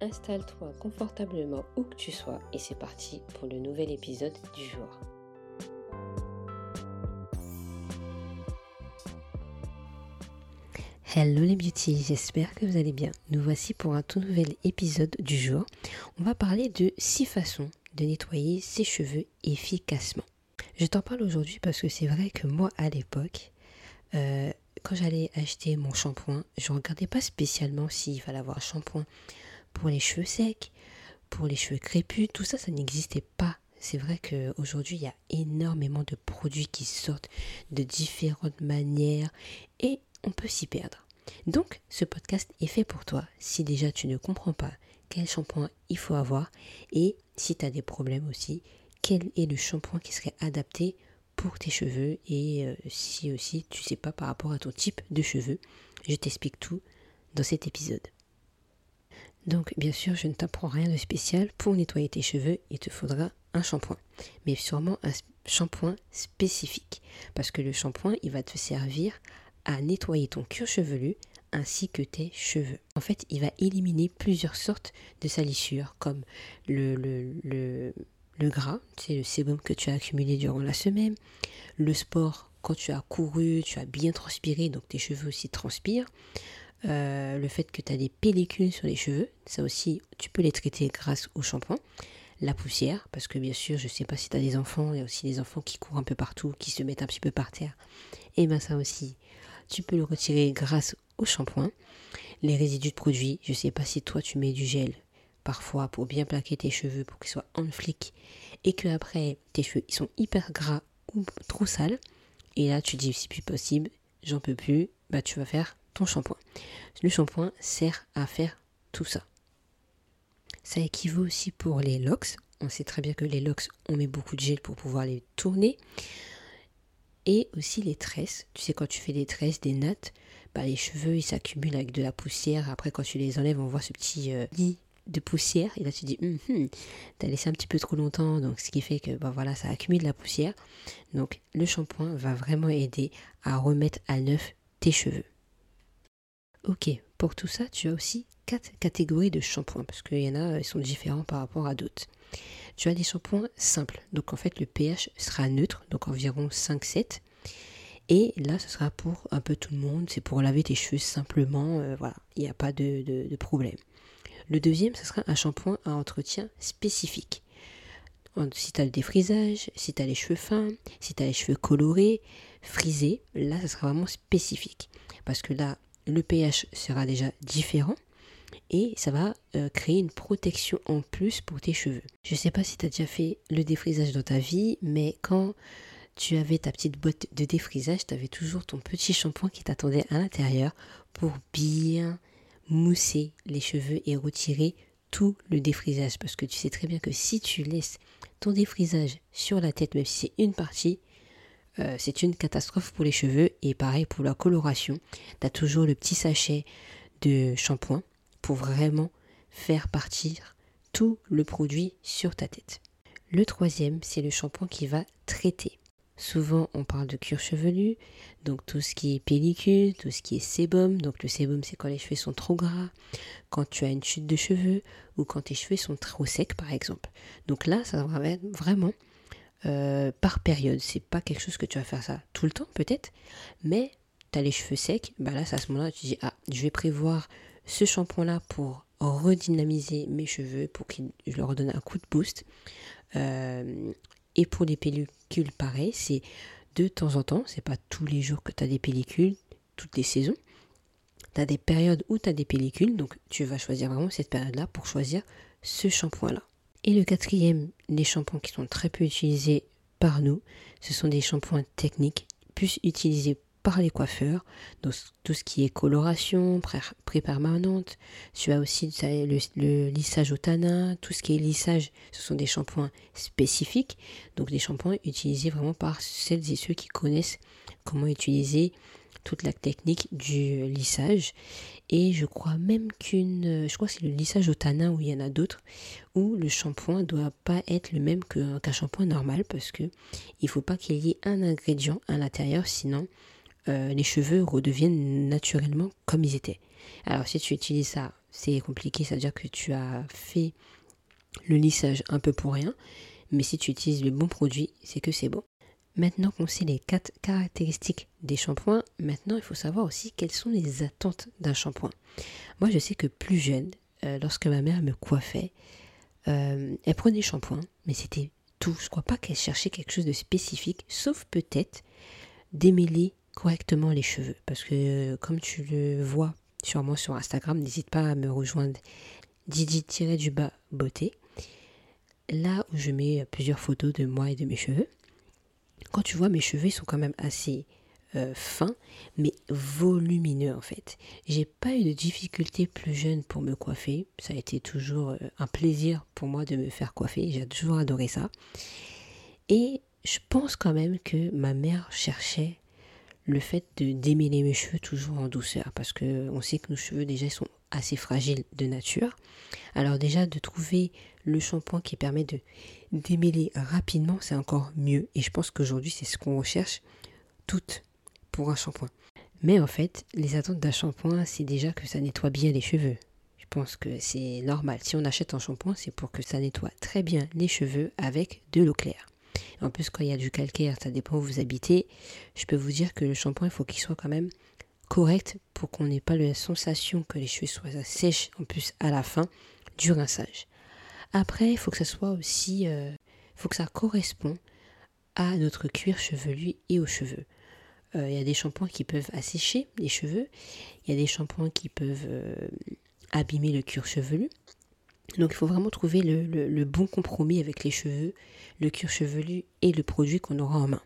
Installe-toi confortablement où que tu sois et c'est parti pour le nouvel épisode du jour. Hello les beauty, j'espère que vous allez bien. Nous voici pour un tout nouvel épisode du jour. On va parler de 6 façons de nettoyer ses cheveux efficacement. Je t'en parle aujourd'hui parce que c'est vrai que moi à l'époque, euh, quand j'allais acheter mon shampoing, je regardais pas spécialement s'il fallait avoir shampoing pour les cheveux secs, pour les cheveux crépus, tout ça, ça n'existait pas. C'est vrai qu'aujourd'hui, il y a énormément de produits qui sortent de différentes manières et on peut s'y perdre. Donc, ce podcast est fait pour toi si déjà tu ne comprends pas quel shampoing il faut avoir et si tu as des problèmes aussi, quel est le shampoing qui serait adapté pour tes cheveux et euh, si aussi tu sais pas par rapport à ton type de cheveux. Je t'explique tout dans cet épisode. Donc bien sûr, je ne t'apprends rien de spécial. Pour nettoyer tes cheveux, il te faudra un shampoing. Mais sûrement un shampoing spécifique. Parce que le shampoing, il va te servir à nettoyer ton cuir chevelu ainsi que tes cheveux. En fait, il va éliminer plusieurs sortes de salissures comme le, le, gras, c'est le sébum que tu as accumulé durant la semaine, le sport quand tu as couru, tu as bien transpiré, donc tes cheveux aussi transpirent, euh, le fait que tu as des pellicules sur les cheveux, ça aussi, tu peux les traiter grâce au shampoing. La poussière, parce que bien sûr, je sais pas si tu as des enfants, il y a aussi des enfants qui courent un peu partout, qui se mettent un petit peu par terre. Et bien ça aussi, tu peux le retirer grâce au shampoing. Les résidus de produits, je sais pas si toi tu mets du gel parfois pour bien plaquer tes cheveux pour qu'ils soient en flic et que après tes cheveux ils sont hyper gras ou trop sales et là tu dis c'est plus possible, j'en peux plus, bah tu vas faire shampoing. Le shampoing sert à faire tout ça. Ça équivaut aussi pour les locks. On sait très bien que les locks, on met beaucoup de gel pour pouvoir les tourner. Et aussi les tresses. Tu sais, quand tu fais des tresses, des nattes, bah, les cheveux, ils s'accumulent avec de la poussière. Après, quand tu les enlèves, on voit ce petit euh, lit de poussière. Et là, tu dis, hum, hum, laissé un petit peu trop longtemps. Donc, ce qui fait que bah, voilà, ça accumule de la poussière. Donc, le shampoing va vraiment aider à remettre à neuf tes cheveux. Ok, pour tout ça, tu as aussi quatre catégories de shampoings, parce qu'il y en a, ils sont différents par rapport à d'autres. Tu as des shampoings simples, donc en fait le pH sera neutre, donc environ 5-7. Et là, ce sera pour un peu tout le monde, c'est pour laver tes cheveux simplement, euh, voilà, il n'y a pas de, problème. Le deuxième, ce sera un shampoing à entretien spécifique. Si tu as le défrisage, si tu as les cheveux fins, si tu as les cheveux colorés, frisés, là, ce sera vraiment spécifique. Parce que là, le pH sera déjà différent et ça va euh, créer une protection en plus pour tes cheveux. Je ne sais pas si tu as déjà fait le défrisage dans ta vie, mais quand tu avais ta petite boîte de défrisage, tu avais toujours ton petit shampoing qui t'attendait à l'intérieur pour bien mousser les cheveux et retirer tout le défrisage. Parce que tu sais très bien que si tu laisses ton défrisage sur la tête, même si c'est une partie, euh, c'est une catastrophe pour les cheveux et pareil pour la coloration. Tu as toujours le petit sachet de shampoing pour vraiment faire partir tout le produit sur ta tête. Le troisième, c'est le shampoing qui va traiter. Souvent, on parle de cure chevelu, donc tout ce qui est pellicule, tout ce qui est sébum. Donc le sébum, c'est quand les cheveux sont trop gras, quand tu as une chute de cheveux ou quand tes cheveux sont trop secs, par exemple. Donc là, ça va vraiment euh, par période. C'est pas quelque chose que tu vas faire ça tout le temps peut-être, mais tu as les cheveux secs, bah là c'est à ce moment-là tu dis ah je vais prévoir ce shampoing là pour redynamiser mes cheveux, pour que je leur donne un coup de boost. Euh, et pour les pellicules, pareil, c'est de temps en temps, c'est pas tous les jours que tu as des pellicules, toutes les saisons. Tu as des périodes où tu as des pellicules, donc tu vas choisir vraiment cette période-là pour choisir ce shampoing-là. Et le quatrième, les shampoings qui sont très peu utilisés par nous, ce sont des shampoings techniques, plus utilisés par les coiffeurs, donc tout ce qui est coloration, pré-permanente. Tu as aussi le, le, lissage au tanin, tout ce qui est lissage, ce sont des shampoings spécifiques, donc des shampoings utilisés vraiment par celles et ceux qui connaissent comment utiliser toute la technique du lissage. Et je crois même qu'une, je crois que c'est le lissage au tanin où il y en a d'autres, où le shampoing doit pas être le même qu'un shampoing normal parce que il faut pas qu'il y ait un ingrédient à l'intérieur, sinon euh, les cheveux redeviennent naturellement comme ils étaient. Alors si tu utilises ça, c'est compliqué, c'est-à-dire que tu as fait le lissage un peu pour rien, mais si tu utilises le bon produit, c'est que c'est bon. Maintenant qu'on sait les quatre caractéristiques des shampoings, maintenant il faut savoir aussi quelles sont les attentes d'un shampoing. Moi je sais que plus jeune, euh, lorsque ma mère me coiffait, euh, elle prenait shampoing, mais c'était tout. Je crois pas qu'elle cherchait quelque chose de spécifique, sauf peut-être démêler correctement les cheveux. Parce que euh, comme tu le vois sûrement sur Instagram, n'hésite pas à me rejoindre Didi-du-bas beauté. Là où je mets plusieurs photos de moi et de mes cheveux. Quand tu vois mes cheveux, sont quand même assez euh, fins, mais volumineux en fait. J'ai pas eu de difficulté plus jeune pour me coiffer. Ça a été toujours euh, un plaisir pour moi de me faire coiffer. J'ai toujours adoré ça. Et je pense quand même que ma mère cherchait le fait de démêler mes cheveux toujours en douceur parce que on sait que nos cheveux déjà sont assez fragiles de nature. Alors déjà de trouver le shampoing qui permet de démêler rapidement, c'est encore mieux et je pense qu'aujourd'hui c'est ce qu'on recherche toutes pour un shampoing. Mais en fait, les attentes d'un shampoing, c'est déjà que ça nettoie bien les cheveux. Je pense que c'est normal. Si on achète un shampoing, c'est pour que ça nettoie très bien les cheveux avec de l'eau claire. En plus, quand il y a du calcaire, ça dépend où vous habitez. Je peux vous dire que le shampoing, il faut qu'il soit quand même correct pour qu'on n'ait pas la sensation que les cheveux soient sèches en plus à la fin du rinçage. Après, il faut que ça soit aussi, euh, faut que ça corresponde à notre cuir chevelu et aux cheveux. Euh, il y a des shampoings qui peuvent assécher les cheveux, il y a des shampoings qui peuvent euh, abîmer le cuir chevelu. Donc il faut vraiment trouver le, bon compromis avec les cheveux, le cuir chevelu et le produit qu'on aura en main.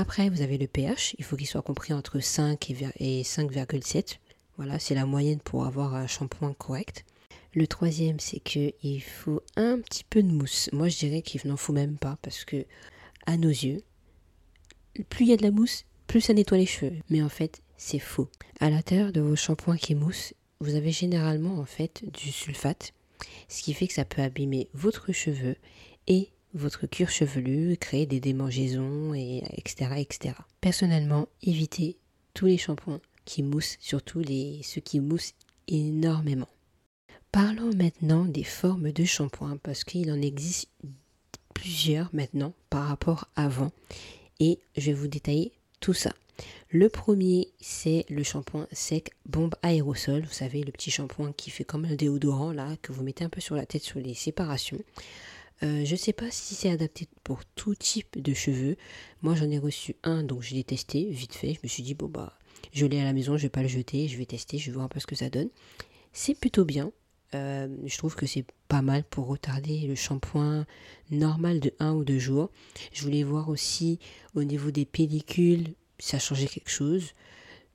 Après, vous avez le pH, il faut qu'il soit compris entre 5 et 5,7. Voilà, c'est la moyenne pour avoir un shampoing correct. Le troisième, c'est qu'il faut un petit peu de mousse. Moi, je dirais qu'il n'en faut même pas parce que, à nos yeux, plus il y a de la mousse, plus ça nettoie les cheveux. Mais en fait, c'est faux. À l'intérieur de vos shampoings qui moussent, vous avez généralement en fait du sulfate ce qui fait que ça peut abîmer votre cheveu et votre cuir chevelu, créer des démangeaisons, et etc., etc. Personnellement, évitez tous les shampoings qui moussent, surtout les, ceux qui moussent énormément. Parlons maintenant des formes de shampoing parce qu'il en existe plusieurs maintenant par rapport avant et je vais vous détailler tout ça. Le premier, c'est le shampoing sec bombe aérosol. Vous savez, le petit shampoing qui fait comme un déodorant là, que vous mettez un peu sur la tête sur les séparations. Euh, je ne sais pas si c'est adapté pour tout type de cheveux. Moi, j'en ai reçu un, donc je l'ai testé vite fait. Je me suis dit, bon, bah, je l'ai à la maison, je vais pas le jeter, je vais tester, je vais voir un peu ce que ça donne. C'est plutôt bien. Euh, je trouve que c'est pas mal pour retarder le shampoing normal de un ou deux jours. Je voulais voir aussi au niveau des pellicules, ça changé quelque chose.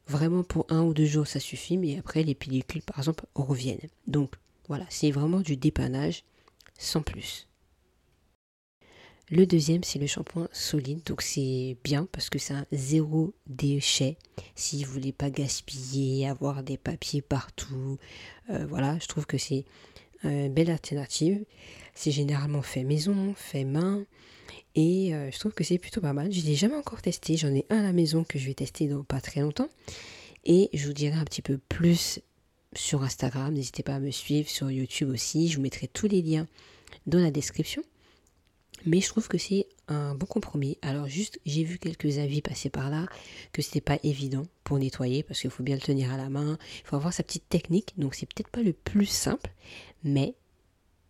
Vraiment pour un ou deux jours ça suffit, mais après les pellicules par exemple reviennent. Donc voilà, c'est vraiment du dépannage sans plus. Le deuxième, c'est le shampoing solide. Donc c'est bien parce que c'est un zéro déchet. Si vous voulez pas gaspiller, avoir des papiers partout, euh, voilà, je trouve que c'est une belle alternative. C'est généralement fait maison, fait main. Et euh, je trouve que c'est plutôt pas mal. Je ne l'ai jamais encore testé. J'en ai un à la maison que je vais tester dans pas très longtemps. Et je vous dirai un petit peu plus sur Instagram. N'hésitez pas à me suivre sur YouTube aussi. Je vous mettrai tous les liens dans la description. Mais je trouve que c'est un bon compromis. Alors juste, j'ai vu quelques avis passer par là que c'était pas évident pour nettoyer parce qu'il faut bien le tenir à la main. Il faut avoir sa petite technique. Donc c'est peut-être pas le plus simple, mais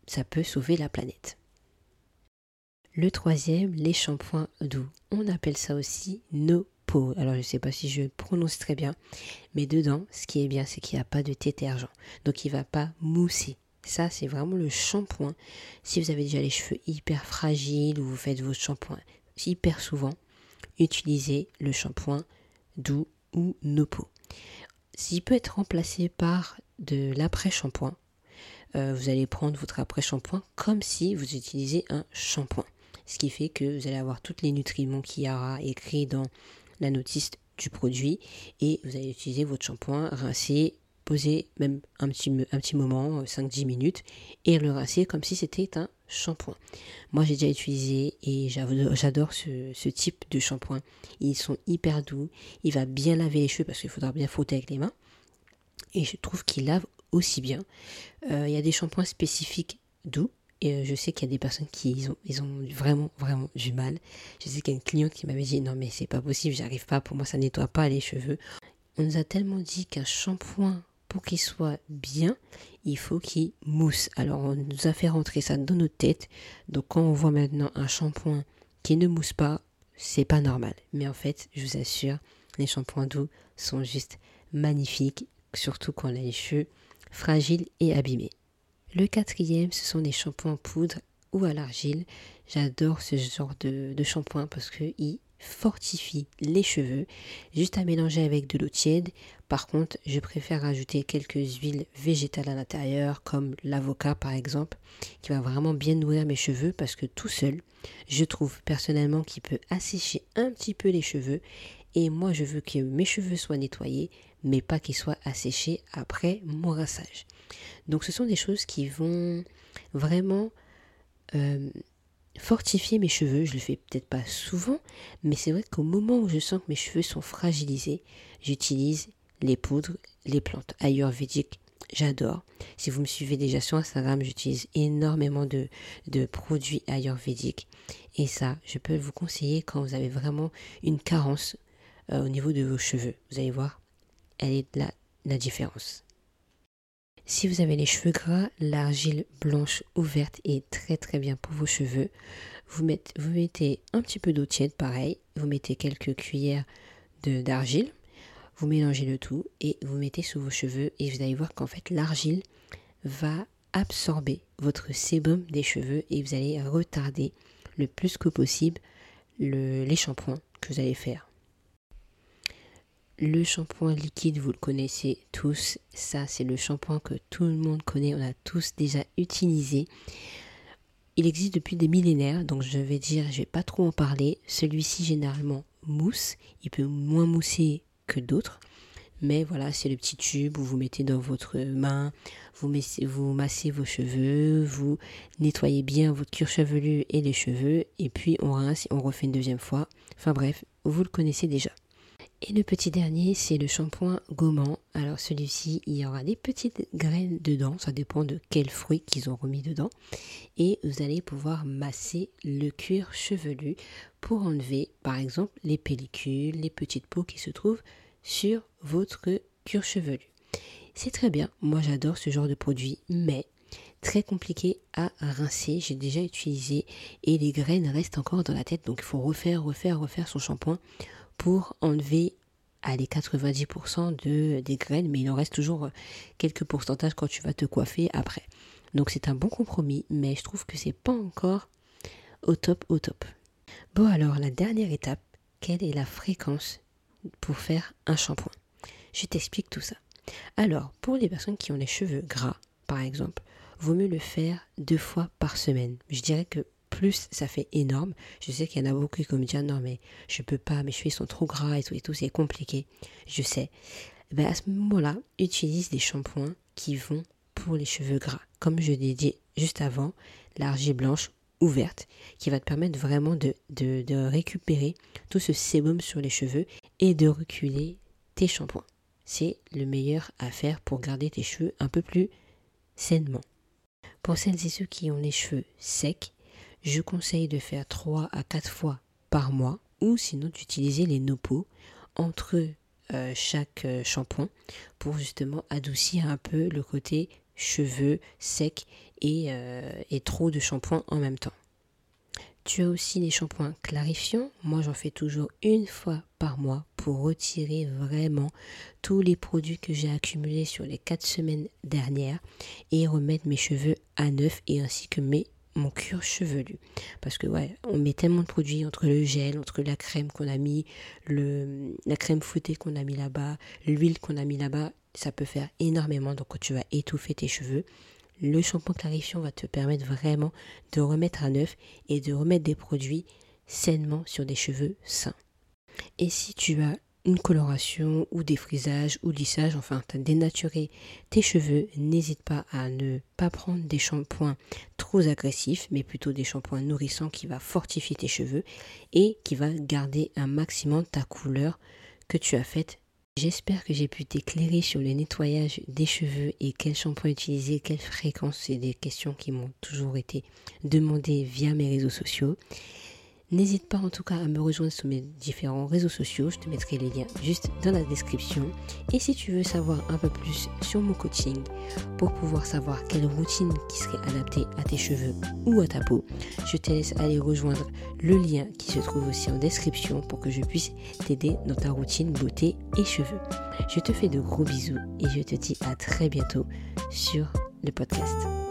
ça peut sauver la planète. Le troisième, les shampoings doux. On appelle ça aussi no peau. Alors je ne sais pas si je prononce très bien, mais dedans, ce qui est bien, c'est qu'il n'y a pas de détergent. Donc il ne va pas mousser. Ça, c'est vraiment le shampoing. Si vous avez déjà les cheveux hyper fragiles ou vous faites vos shampoings hyper souvent, utilisez le shampoing doux ou Nopo. S'il peut être remplacé par de l'après-shampoing, euh, vous allez prendre votre après-shampoing comme si vous utilisiez un shampoing. Ce qui fait que vous allez avoir tous les nutriments qu'il y aura écrits dans la notice du produit et vous allez utiliser votre shampoing, rincer, poser même un petit, un petit moment, 5-10 minutes, et le rincer comme si c'était un shampoing. Moi j'ai déjà utilisé et j'adore ce, ce, type de shampoing. Ils sont hyper doux, il va bien laver les cheveux parce qu'il faudra bien frotter avec les mains. Et je trouve qu'il lave aussi bien. Euh, il y a des shampoings spécifiques doux. Et euh, je sais qu'il y a des personnes qui ils ont, ils ont vraiment, vraiment du mal. Je sais qu'il y a une cliente qui m'avait dit non mais c'est pas possible, j'arrive pas, pour moi ça nettoie pas les cheveux. On nous a tellement dit qu'un shampoing pour qu'il soit bien, il faut qu'il mousse. Alors on nous a fait rentrer ça dans notre tête. Donc quand on voit maintenant un shampoing qui ne mousse pas, c'est pas normal. Mais en fait, je vous assure, les shampoings doux sont juste magnifiques, surtout quand on a les cheveux fragiles et abîmés. Le quatrième, ce sont les shampoings poudre ou à l'argile. J'adore ce genre de, de shampoing parce qu'il fortifie les cheveux, juste à mélanger avec de l'eau tiède. Par contre, je préfère rajouter quelques huiles végétales à l'intérieur, comme l'avocat par exemple, qui va vraiment bien nourrir mes cheveux parce que tout seul, je trouve personnellement qu'il peut assécher un petit peu les cheveux. Et moi, je veux que mes cheveux soient nettoyés, mais pas qu'ils soient asséchés après mon rinçage. Donc, ce sont des choses qui vont vraiment euh, fortifier mes cheveux. Je le fais peut-être pas souvent, mais c'est vrai qu'au moment où je sens que mes cheveux sont fragilisés, j'utilise les poudres, les plantes ayurvédiques. J'adore. Si vous me suivez déjà sur Instagram, j'utilise énormément de, de produits ayurvédiques. Et ça, je peux vous conseiller quand vous avez vraiment une carence euh, au niveau de vos cheveux. Vous allez voir, elle est là la différence. Si vous avez les cheveux gras, l'argile blanche ouverte est très très bien pour vos cheveux. Vous mettez, un petit peu d'eau tiède, pareil. Vous mettez quelques cuillères d'argile. Vous mélangez le tout et vous mettez sous vos cheveux et vous allez voir qu'en fait l'argile va absorber votre sébum des cheveux et vous allez retarder le plus que possible le, les shampoings que vous allez faire. Le shampoing liquide, vous le connaissez tous. Ça, c'est le shampoing que tout le monde connaît. On a tous déjà utilisé. Il existe depuis des millénaires, donc je vais dire, je vais pas trop en parler. Celui-ci, généralement, mousse. Il peut moins mousser que d'autres. Mais voilà, c'est le petit tube où vous mettez dans votre main, vous, vous massez vos cheveux, vous nettoyez bien votre cuir chevelu et les cheveux, et puis on rince et on refait une deuxième fois. Enfin bref, vous le connaissez déjà. Et le petit dernier, c'est le shampoing gommant. Alors celui-ci, il y aura des petites graines dedans, ça dépend de quels fruits qu'ils ont remis dedans. Et vous allez pouvoir masser le cuir chevelu pour enlever, par exemple, les pellicules, les petites peaux qui se trouvent sur votre cuir chevelu. C'est très bien, moi j'adore ce genre de produit, mais très compliqué à rincer. J'ai déjà utilisé et les graines restent encore dans la tête, donc il faut refaire, refaire, refaire son shampoing pour enlever les 90% de, des graines, mais il en reste toujours quelques pourcentages quand tu vas te coiffer après. Donc c'est un bon compromis, mais je trouve que c'est pas encore au top, au top. Bon alors, la dernière étape, quelle est la fréquence pour faire un shampoing? Je t'explique tout ça. Alors, pour les personnes qui ont les cheveux gras, par exemple, vaut mieux le faire deux fois par semaine. Je dirais que plus ça fait énorme. Je sais qu'il y en a beaucoup qui me disent non mais je peux pas, mes cheveux sont trop gras et tout et tout, c'est compliqué. Je sais. Ben à ce moment-là, utilise des shampoings qui vont pour les cheveux gras. Comme je l'ai dit juste avant, l'argile blanche ouverte qui va te permettre vraiment de, de, de récupérer tout ce sébum sur les cheveux et de reculer tes shampoings. C'est le meilleur à faire pour garder tes cheveux un peu plus sainement. Pour celles et ceux qui ont les cheveux secs, je conseille de faire 3 à 4 fois par mois ou sinon d'utiliser les nopos entre euh, chaque euh, shampoing pour justement adoucir un peu le côté cheveux secs et, euh, et trop de shampoing en même temps. Tu as aussi les shampoings clarifiants. Moi, j'en fais toujours une fois par mois pour retirer vraiment tous les produits que j'ai accumulés sur les 4 semaines dernières et remettre mes cheveux à neuf et ainsi que mes mon cuir chevelu. Parce que ouais, on met tellement de produits entre le gel, entre la crème qu'on a mis, le, la crème fouettée qu'on a mis là-bas, l'huile qu'on a mis là-bas, ça peut faire énormément. Donc quand tu vas étouffer tes cheveux, le shampoing clarifiant va te permettre vraiment de remettre à neuf et de remettre des produits sainement sur des cheveux sains. Et si tu as une coloration ou des frisages ou lissage, enfin tu as dénaturé tes cheveux, n'hésite pas à ne pas prendre des shampoings trop agressifs, mais plutôt des shampoings nourrissants qui va fortifier tes cheveux et qui va garder un maximum ta couleur que tu as faite. J'espère que j'ai pu t'éclairer sur le nettoyage des cheveux et quel shampoing utiliser, quelle fréquence. C'est des questions qui m'ont toujours été demandées via mes réseaux sociaux. N'hésite pas en tout cas à me rejoindre sur mes différents réseaux sociaux, je te mettrai les liens juste dans la description. Et si tu veux savoir un peu plus sur mon coaching, pour pouvoir savoir quelle routine qui serait adaptée à tes cheveux ou à ta peau, je te laisse aller rejoindre le lien qui se trouve aussi en description pour que je puisse t'aider dans ta routine beauté et cheveux. Je te fais de gros bisous et je te dis à très bientôt sur le podcast.